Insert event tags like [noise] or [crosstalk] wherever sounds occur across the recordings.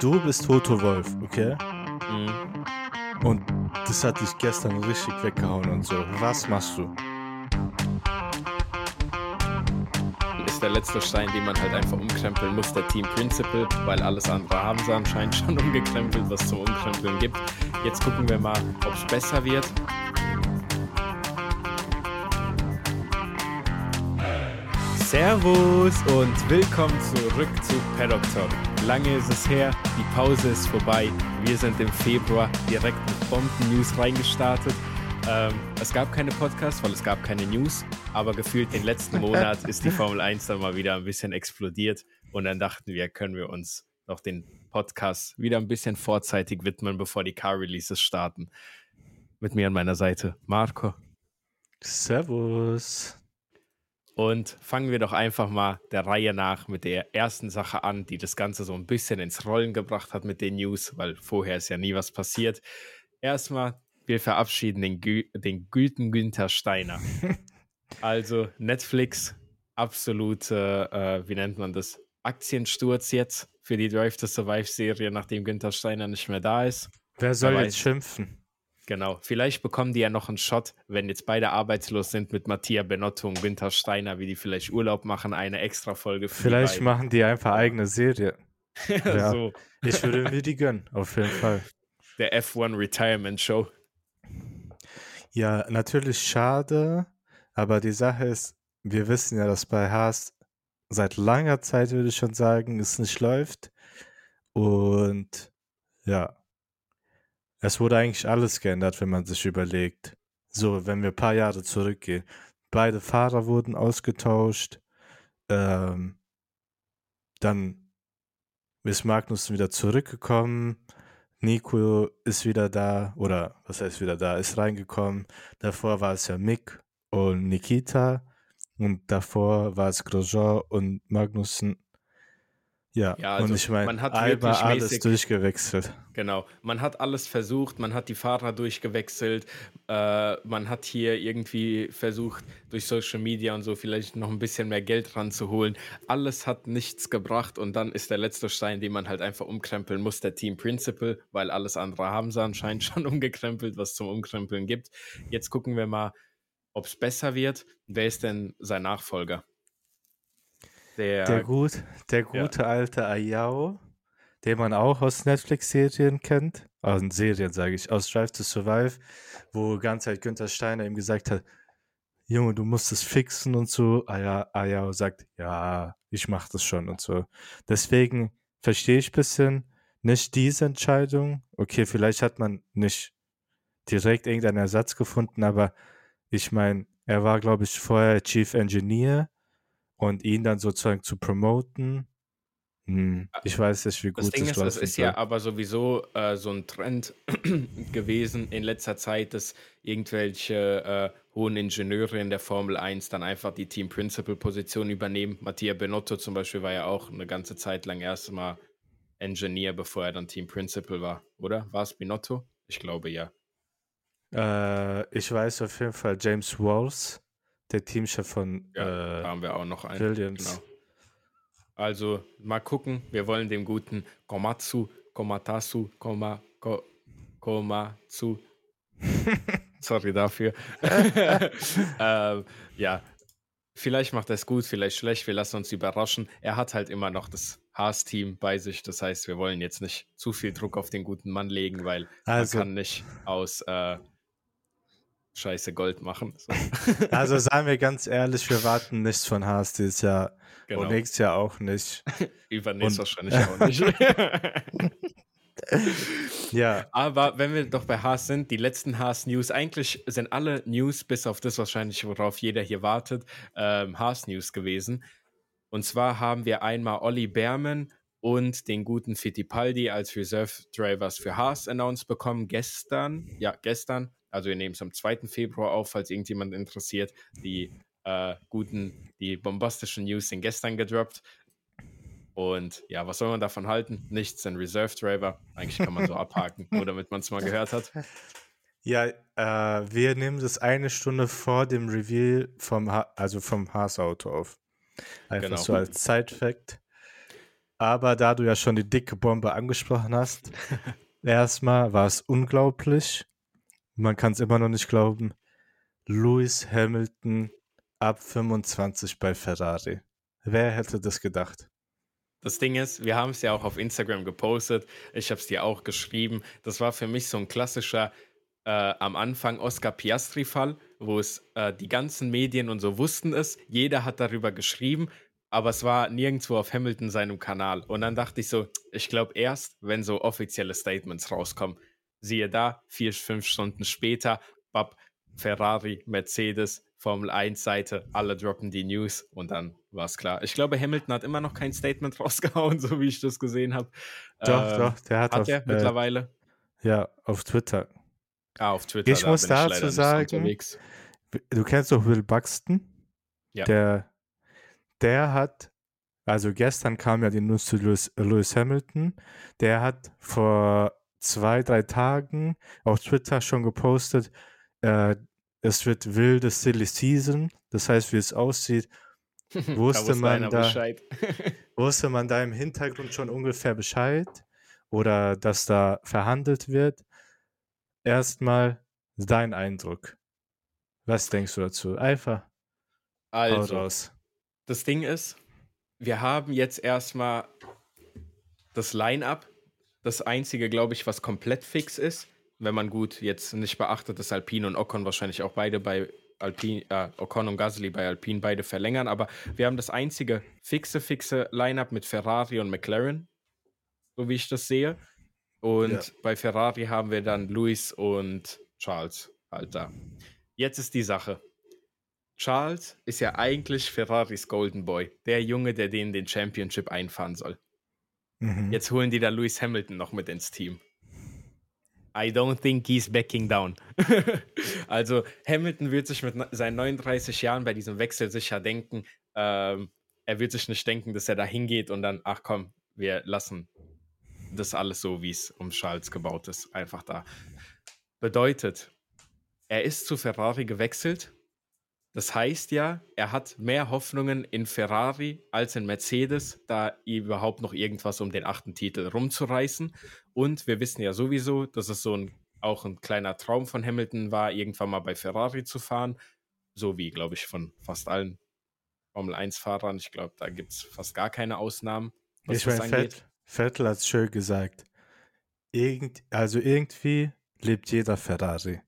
du bist Toto Wolf, okay? Mhm. Und das hat dich gestern richtig weggehauen und so. Was machst du? Ist der letzte Stein, den man halt einfach umkrempeln muss, der Team Principle, weil alles andere haben sie anscheinend [laughs] schon umgekrempelt, was zum Umkrempeln gibt. Jetzt gucken wir mal, ob es besser wird. Servus und willkommen zurück zu Paddock Talk. Lange ist es her, die Pause ist vorbei. Wir sind im Februar direkt mit Bomben-News reingestartet. Ähm, es gab keine Podcasts, weil es gab keine News, aber gefühlt den letzten [laughs] Monat ist die Formel 1 dann mal wieder ein bisschen explodiert und dann dachten wir, können wir uns noch den Podcast wieder ein bisschen vorzeitig widmen, bevor die Car-Releases starten. Mit mir an meiner Seite Marco. Servus. Und fangen wir doch einfach mal der Reihe nach mit der ersten Sache an, die das Ganze so ein bisschen ins Rollen gebracht hat mit den News, weil vorher ist ja nie was passiert. Erstmal, wir verabschieden den, Gü den guten Günther Steiner. [laughs] also Netflix, absolute, äh, wie nennt man das, Aktiensturz jetzt für die Drive to Survive Serie, nachdem Günther Steiner nicht mehr da ist. Wer soll Wer jetzt schimpfen? Genau, vielleicht bekommen die ja noch einen Shot, wenn jetzt beide arbeitslos sind mit Mattia Benotto und Günther Steiner, wie die vielleicht Urlaub machen, eine extra Folge für Vielleicht die machen die einfach eigene Serie. [laughs] ja. so, Ich würde mir die gönnen, auf jeden Fall. [laughs] der F1 Retirement Show. Ja, natürlich schade, aber die Sache ist, wir wissen ja, dass bei Haas seit langer Zeit, würde ich schon sagen, es nicht läuft. Und ja, es wurde eigentlich alles geändert, wenn man sich überlegt. So, wenn wir ein paar Jahre zurückgehen. Beide Fahrer wurden ausgetauscht. Ähm, dann ist Magnussen wieder zurückgekommen. Nico ist wieder da, oder was heißt wieder da, ist reingekommen. Davor war es ja Mick und Nikita. Und davor war es Grosjean und Magnussen. Ja, Ja, also und ich meine, man hat wirklich alles durchgewechselt. Genau, man hat alles versucht, man hat die Fahrer durchgewechselt, äh, man hat hier irgendwie versucht, durch Social Media und so vielleicht noch ein bisschen mehr Geld ranzuholen. Alles hat nichts gebracht und dann ist der letzte Stein, den man halt einfach umkrempeln muss, der Team Principle, weil alles andere haben sie anscheinend [laughs] schon umgekrempelt, was zum Umkrempeln gibt. Jetzt gucken wir mal, ob es besser wird. Wer ist denn sein Nachfolger? Der, Der, gut, der gute alte Ayao, den man auch aus Netflix-Serien kennt, aus den Serien sage ich, aus Drive to Survive, wo ganz halt Günther Steiner ihm gesagt hat, Junge, du musst es fixen und so. Aya- Ayao sagt, ja, ich mach das schon und so. Deswegen verstehe ich ein bisschen nicht diese Entscheidung. Okay, vielleicht hat man nicht direkt irgendeinen Ersatz gefunden, aber ich meine, er war, glaube ich, vorher Chief Engineer und ihn dann sozusagen zu promoten, hm, ich weiß nicht, wie gut Das Ding ist, es laufen ist ja aber sowieso äh, so ein Trend [clears throat] gewesen in letzter Zeit, dass irgendwelche äh, hohen Ingenieure in der Formel 1 dann einfach die Team Principal Position übernehmen. Mattia Benotto zum Beispiel war ja auch eine ganze Zeit lang erstmal Engineer, bevor er dann Team Principal war, oder? War es Benotto? Ich glaube ja. Äh, ich weiß auf jeden Fall James Walls, der Teamchef von Ja, da äh, haben wir auch noch einen. Williams. Genau. Also mal gucken. Wir wollen dem guten Komatsu, Komatasu, Koma, Ko, Komatsu. [laughs] Sorry dafür. [laughs] ähm, ja, vielleicht macht er es gut, vielleicht schlecht. Wir lassen uns überraschen. Er hat halt immer noch das Haas-Team bei sich. Das heißt, wir wollen jetzt nicht zu viel Druck auf den guten Mann legen, weil Also- man kann nicht aus äh, Scheiße Gold machen. So, [laughs] Also sagen wir ganz ehrlich, wir warten nichts von Haas dieses Jahr genau. und nächstes Jahr auch nicht. [laughs] Übernächst wahrscheinlich auch nicht. [laughs] Ja, Aber wenn wir doch bei Haas sind, die letzten Haas-News, eigentlich sind alle News, bis auf das wahrscheinlich, worauf jeder hier wartet, ähm, Haas-News gewesen. Und zwar haben wir einmal Olli Berman und den guten Fittipaldi als Reserve-Drivers für Haas announced bekommen gestern. Ja, gestern. Also wir nehmen es am 2. Februar auf, falls irgendjemand interessiert. Die äh, guten, die bombastischen News sind gestern gedroppt. Und ja, was soll man davon halten? Nichts, ein Reserve-Driver. Eigentlich kann man so [laughs] abhaken, nur damit man es mal gehört hat. ja, äh, wir nehmen das eine Stunde vor dem Reveal vom, ha also vom Haas-Auto auf. Einfach Genau. so als Side-Fact. Aber da du ja schon die dicke Bombe angesprochen hast, [laughs] erstmal war es unglaublich. Man kann es immer noch nicht glauben. Lewis Hamilton ab 25 bei Ferrari. Wer hätte das gedacht? Das Ding ist, wir haben es ja auch auf Instagram gepostet. Ich habe es dir auch geschrieben. Das war für mich so ein klassischer äh, am Anfang Oscar Piastri-Fall, wo es äh, die ganzen Medien und so wussten es. Jeder hat darüber geschrieben, aber es war nirgendwo auf Hamilton seinem Kanal. Und dann dachte ich so, ich glaube erst, wenn so offizielle Statements rauskommen. Siehe da, vier, fünf Stunden später, Bab, Ferrari, Mercedes, Formel 1 Seite, alle droppen die News und dann war es klar. Ich glaube, Hamilton hat immer noch kein Statement [laughs] rausgehauen, so wie ich das gesehen habe. Doch, ähm, doch, der hat, hat auf, er äh, mittlerweile. Ja, auf Twitter. Ah, auf Twitter. Ich muss dazu ich sagen, du kennst doch Will Buxton? Ja. Der, der hat, also gestern kam ja die News zu Lewis, Lewis Hamilton, der hat vor zwei, drei Tagen auf Twitter schon gepostet, äh, es wird wilde Silly Season. Das heißt, wie es aussieht, [laughs] wusste man da, [laughs] wusste man da im Hintergrund schon ungefähr Bescheid oder dass da verhandelt wird. Erstmal dein Eindruck. Was denkst du dazu? Einfach also. Das Ding ist, wir haben jetzt erstmal das Line-up. Das einzige, glaube ich, was komplett fix ist wenn man gut jetzt nicht beachtet, dass Alpine und Ocon wahrscheinlich auch beide bei Alpine, äh, Ocon und Gasly bei Alpine beide verlängern, aber wir haben das einzige fixe, fixe Lineup mit Ferrari und McLaren, so wie ich das sehe. Und ja. bei Ferrari haben wir dann Luis und Charles halt da. Jetzt ist die Sache. Charles ist ja eigentlich Ferraris Golden Boy, der Junge, der denen den Championship einfahren soll. Mhm. Jetzt holen die da Lewis Hamilton noch mit ins Team. I don't think he's backing down. [laughs] also Hamilton wird sich mit seinen 39 Jahren bei diesem Wechsel sicher denken, ähm, er wird sich nicht denken, dass er da hingeht und dann, ach komm, wir lassen das alles so, wie es um Charles gebaut ist, einfach da. Bedeutet, er ist zu Ferrari gewechselt das heißt ja, er hat mehr Hoffnungen in Ferrari als in Mercedes, da überhaupt noch irgendwas um den achten Titel rumzureißen. Und wir wissen ja sowieso, dass es so ein, auch ein kleiner Traum von Hamilton war, irgendwann mal bei Ferrari zu fahren. So wie, glaube ich, von fast allen Formel 1-Fahrern. Ich glaube, da gibt es fast gar keine Ausnahmen. Was ich meine, Vett, Vettel hat es schön gesagt. Irgend, also irgendwie lebt jeder Ferrari.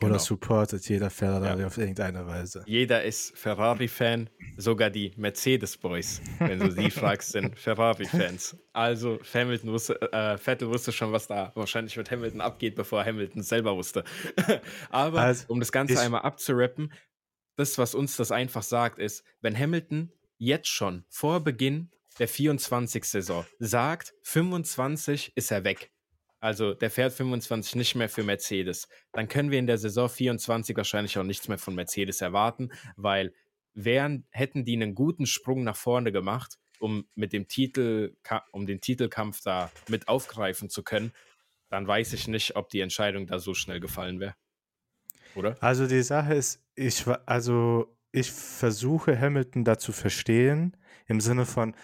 Oder genau. supportet jeder Ferrari ja. auf irgendeine Weise. Jeder ist Ferrari-Fan, sogar die Mercedes-Boys, wenn du sie [laughs] fragst, sind Ferrari-Fans. Also Hamilton wusste, äh, Vettel wusste schon, was da wahrscheinlich mit Hamilton abgeht, bevor Hamilton selber wusste. [laughs] Aber also, um das Ganze einmal abzurappen, das, was uns das einfach sagt, ist, wenn Hamilton jetzt schon vor Beginn der 24-Saison sagt, 25 ist er weg, also der fährt 25 nicht mehr für Mercedes. Dann können wir in der Saison 24 wahrscheinlich auch nichts mehr von Mercedes erwarten, weil wären, hätten die einen guten Sprung nach vorne gemacht, um mit dem Titel, um den Titelkampf da mit aufgreifen zu können, dann weiß ich nicht, ob die Entscheidung da so schnell gefallen wäre. Oder? Also die Sache ist, ich also ich versuche Hamilton da zu verstehen, im Sinne von,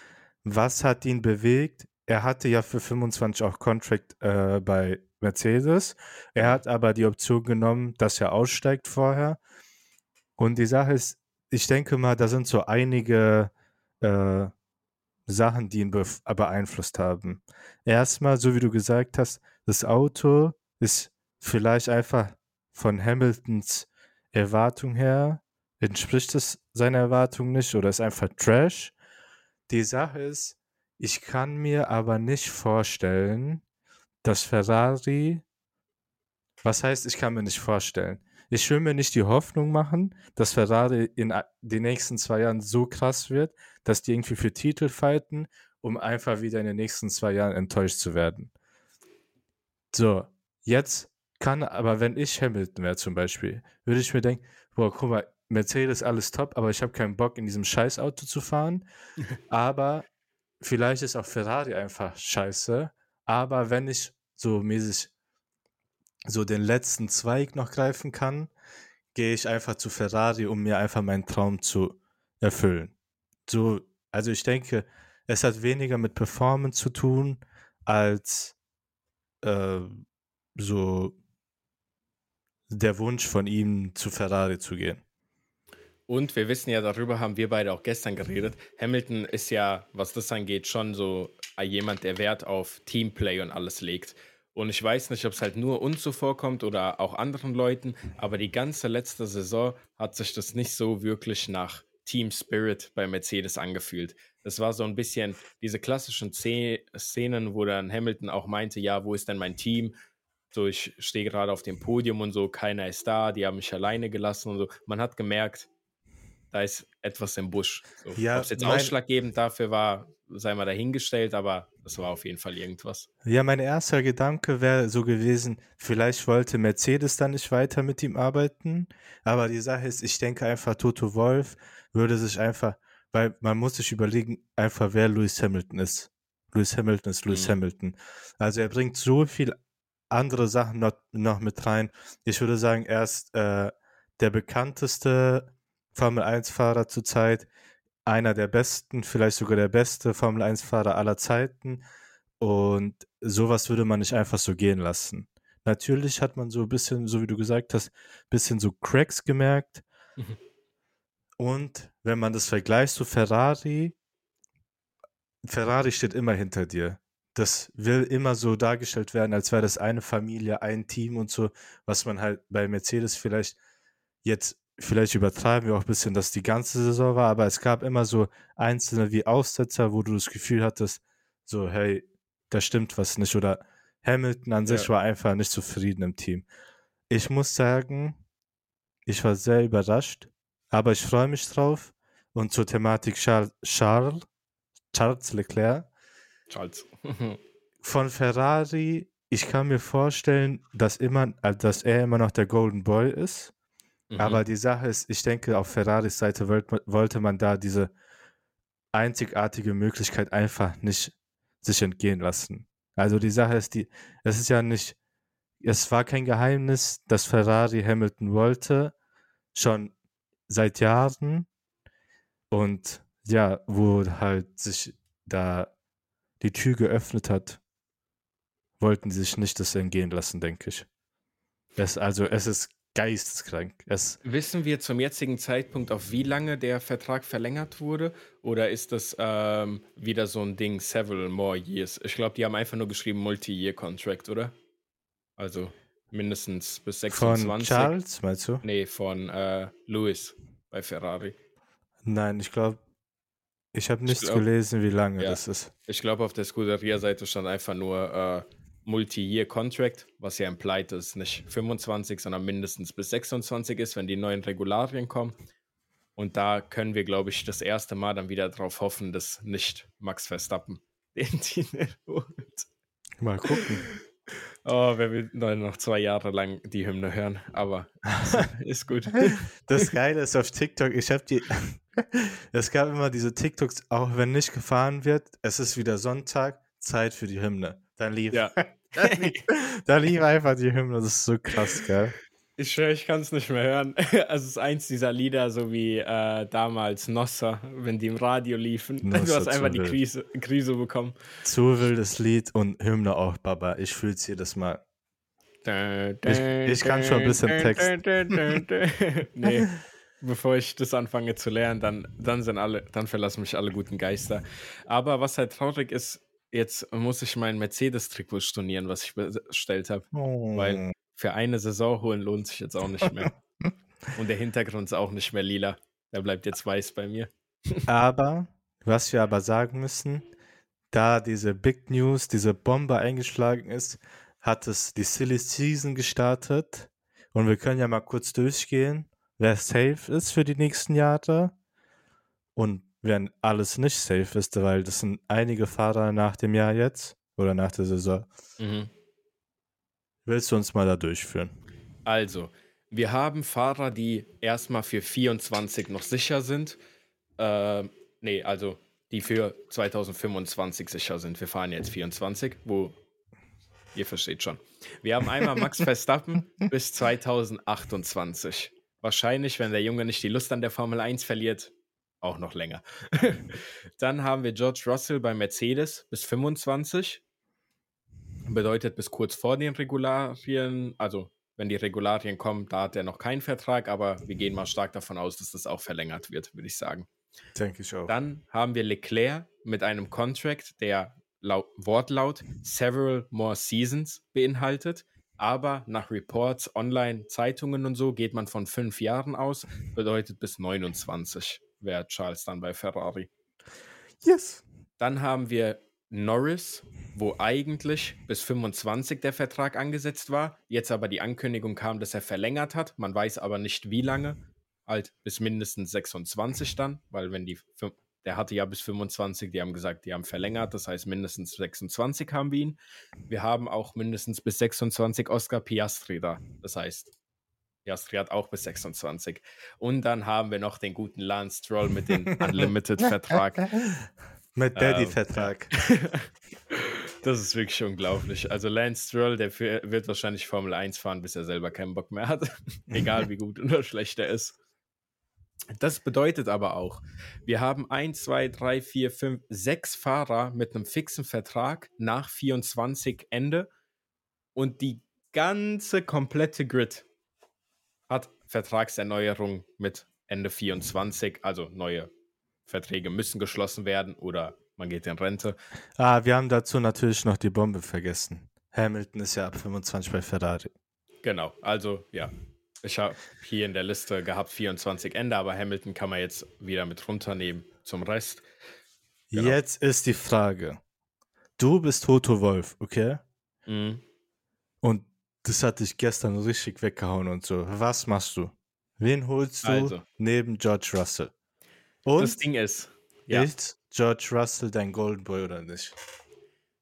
was hat ihn bewegt, er hatte ja für 25 auch Contract äh, bei Mercedes. Er hat aber die Option genommen, dass er aussteigt vorher. Und die Sache ist, ich denke mal, da sind so einige äh, Sachen, die ihn beeinflusst haben. Erstmal, so wie du gesagt hast, das Auto ist vielleicht einfach von Hamiltons Erwartung her, entspricht es seiner Erwartung nicht oder ist einfach Trash. Die Sache ist, ich kann mir aber nicht vorstellen, dass Ferrari was heißt, ich kann mir nicht vorstellen? Ich will mir nicht die Hoffnung machen, dass Ferrari in den nächsten zwei Jahren so krass wird, dass die irgendwie für Titel fighten, um einfach wieder in den nächsten zwei Jahren enttäuscht zu werden. So, jetzt kann, aber wenn ich Hamilton wäre zum Beispiel, würde ich mir denken, boah, guck mal, Mercedes alles top, aber ich habe keinen Bock in diesem Scheißauto zu fahren. [laughs] aber vielleicht ist auch Ferrari einfach scheiße, aber wenn ich so mäßig so den letzten Zweig noch greifen kann, gehe ich einfach zu Ferrari, um mir einfach meinen Traum zu erfüllen. So, also ich denke, es hat weniger mit Performance zu tun, als äh, so der Wunsch von ihm zu Ferrari zu gehen. Und wir wissen ja, darüber haben wir beide auch gestern geredet. Hamilton ist ja, was das angeht, schon so jemand, der Wert auf Teamplay und alles legt. Und ich weiß nicht, ob es halt nur uns so vorkommt oder auch anderen Leuten, aber die ganze letzte Saison hat sich das nicht so wirklich nach Team Spirit bei Mercedes angefühlt. Das war so ein bisschen diese klassischen Szenen, wo dann Hamilton auch meinte, ja, wo ist denn mein Team? So, ich stehe gerade auf dem Podium und so, keiner ist da, die haben mich alleine gelassen und so. Man hat gemerkt, da ist etwas im Busch. So, ja, Ob es jetzt mein, ausschlaggebend dafür war, sei mal dahingestellt, aber das war auf jeden Fall irgendwas. Ja, mein erster Gedanke wäre so gewesen, vielleicht wollte Mercedes dann nicht weiter mit ihm arbeiten, aber die Sache ist, ich denke einfach, Toto Wolf würde sich einfach, weil man muss sich überlegen, einfach wer Lewis Hamilton ist. Lewis Hamilton ist Lewis mhm. Hamilton. Also er bringt so viel andere Sachen noch, noch mit rein. Ich würde sagen, er ist äh, der bekannteste Formel-1-Fahrer zurzeit, einer der besten, vielleicht sogar der beste Formel-1-Fahrer aller Zeiten. Und sowas würde man nicht einfach so gehen lassen. Natürlich hat man so ein bisschen, so wie du gesagt hast, ein bisschen so Cracks gemerkt. Mhm. Und wenn man das vergleicht zu Ferrari, Ferrari steht immer hinter dir. Das will immer so dargestellt werden, als wäre das eine Familie, ein Team und so, was man halt bei Mercedes vielleicht jetzt vielleicht übertreiben wir auch ein bisschen, dass die ganze Saison war, aber es gab immer so einzelne wie Aussetzer, wo du das Gefühl hattest, so, hey, da stimmt was nicht. Oder Hamilton an sich war einfach nicht zufrieden im Team. Ich muss sagen, ich war sehr überrascht, aber ich freue mich drauf. Und zur Thematik Charles, Charles, Charles Leclerc. Charles. [laughs] von Ferrari, ich kann mir vorstellen, dass, immer, dass er immer noch der Golden Boy ist. Mhm. Aber die Sache ist, ich denke, auf Ferraris Seite wollte man da diese einzigartige Möglichkeit einfach nicht sich entgehen lassen. Also die Sache ist, die, es ist ja nicht, es war kein Geheimnis, dass Ferrari Hamilton wollte, schon seit Jahren. Und ja, wo halt sich da die Tür geöffnet hat, wollten sie sich nicht das entgehen lassen, denke ich. Es, also es ist geisteskrank. Es Wissen wir zum jetzigen Zeitpunkt, auf wie lange der Vertrag verlängert wurde? Oder ist das ähm, wieder so ein Ding, several more years? Ich glaube, die haben einfach nur geschrieben Multi-Year-Contract, oder? Also mindestens bis 26. Von Charles, meinst du? Nee, von äh, Lewis bei Ferrari. Nein, ich glaube, ich habe nichts glaub, gelesen, wie lange ja, das ist. Ich glaube, auf der Scuderia-Seite stand einfach nur äh, Multi-Year-Contract, was ja implied, dass es nicht 25, sondern mindestens bis 26 ist, wenn die neuen Regularien kommen. Und da können wir, glaube ich, das erste Mal dann wieder darauf hoffen, dass nicht Max Verstappen [laughs] den Titel holt. Mal gucken. Oh, wer will noch zwei Jahre lang die Hymne hören, aber [laughs] ist gut. Das Geile ist auf TikTok, ich habe die, [laughs] es gab immer diese TikToks, auch wenn nicht gefahren wird, es ist wieder Sonntag, Zeit für die Hymne. Dann lief, ja. [laughs] [laughs] da lief einfach die Hymne, das ist so krass, gell? Ich schwöre, ich kann es nicht mehr hören. [laughs] Also es ist eins dieser Lieder, so wie äh, damals Nossa, wenn die im Radio liefen. Nossa, du hast einfach die Krise, Krise bekommen. Zu wildes Lied und Hymne auch, Baba. Ich fühle es jedes Mal. Ich, ich kann schon ein bisschen Text. nee, bevor ich das anfange zu lernen, dann, dann sind alle, dann verlassen mich alle guten Geister. Aber was halt traurig ist, jetzt muss ich mein Mercedes-Trikot stornieren, was ich bestellt habe. Oh. Weil für eine Saison holen lohnt sich jetzt auch nicht mehr. [laughs] Und der Hintergrund ist auch nicht mehr lila. Der bleibt jetzt weiß bei mir. aber, was wir aber sagen müssen, da diese Big News, diese Bombe eingeschlagen ist, hat es die Silly Season gestartet. Und wir können ja mal kurz durchgehen, wer safe ist für die nächsten Jahre. Und wenn alles nicht safe ist, weil das sind einige Fahrer nach dem Jahr jetzt oder nach der Saison. Mhm. Willst du uns mal da durchführen? Also, wir haben Fahrer, die erstmal für 24 noch sicher sind. Äh, nee, also die für 2025 sicher sind. Wir fahren jetzt 24, wo ihr versteht schon. Wir haben einmal Max [laughs] Verstappen bis 2028. Wahrscheinlich, wenn der Junge nicht die Lust an der Formel 1 verliert, auch noch länger. [laughs] Dann haben wir George Russell bei Mercedes bis 25. Bedeutet bis kurz vor den Regularien, also wenn die Regularien kommen, da hat er noch keinen Vertrag, aber wir gehen mal stark davon aus, dass das auch verlängert wird, würde ich sagen. Denke ich auch. Dann haben wir Leclerc mit einem Contract, der laut, Wortlaut several more seasons beinhaltet. Aber nach Reports, Online, Zeitungen und so geht man von fünf Jahren aus. Bedeutet bis 29 wäre Charles dann bei Ferrari. Yes. Dann haben wir Norris, wo eigentlich bis 25 der Vertrag angesetzt war. Jetzt aber die Ankündigung kam, dass er verlängert hat. Man weiß aber nicht wie lange. Halt bis mindestens 26 dann, weil wenn die der hatte ja bis 25, die haben gesagt, die haben verlängert, das heißt mindestens 26 haben wir ihn. Wir haben auch mindestens bis 26 Oscar Piastri da, das heißt, Piastri hat auch bis 26. Und dann haben wir noch den guten Lance Stroll mit dem Unlimited-Vertrag. [laughs] mit Daddy-Vertrag. Ähm, [laughs] das ist wirklich unglaublich. Also Lance Stroll, der wird wahrscheinlich Formel 1 fahren, bis er selber keinen Bock mehr hat. [laughs] Egal wie gut oder schlecht er ist. Das bedeutet aber auch, wir haben 1, 2, 3, 4, 5, 6 Fahrer mit einem fixen Vertrag nach 24 Ende und die ganze komplette Grid hat Vertragserneuerung mit Ende 24, also neue Verträge müssen geschlossen werden oder man geht in Rente. Ah, wir haben dazu natürlich noch die Bombe vergessen. Hamilton ist ja ab 25 bei Ferrari. Genau, also ja, ich habe hier in der Liste gehabt 24 Ende, aber Hamilton kann man jetzt wieder mit runternehmen zum Rest. Genau. Jetzt ist die Frage. Du bist Toto Wolf, okay? Mhm. Das hat dich gestern richtig weggehauen und so. Was machst du? Wen holst du also, neben George Russell? Und das Ding ist, ja. ist George Russell dein Golden Boy oder nicht?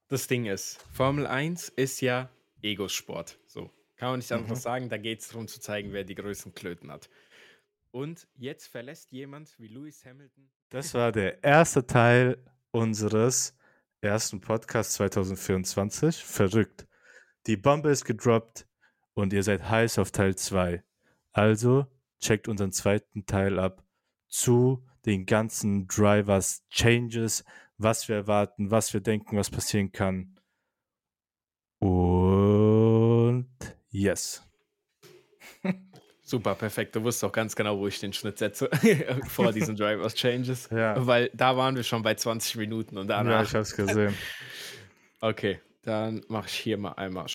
Das Ding ist, Formel 1 ist ja Ego-Sport. So. Kann man nicht mhm. anders sagen, da geht es darum zu zeigen, wer die größten Klöten hat. Und jetzt verlässt jemand wie Lewis Hamilton. Das war der erste Teil unseres ersten Podcasts 2024. Verrückt. Die Bombe ist gedroppt und ihr seid heiß auf Teil 2. Also checkt unseren zweiten Teil ab zu den ganzen Drivers Changes, was wir erwarten, was wir denken, was passieren kann. Und Yes. [laughs] Super, perfekt. Du wusstest auch ganz genau, wo ich den Schnitt setze [laughs] vor diesen [laughs] Drivers Changes. Ja. Weil da waren wir schon bei 20 Minuten und danach. Ja, ich hab's gesehen. okay, dann mache ich hier mal einmal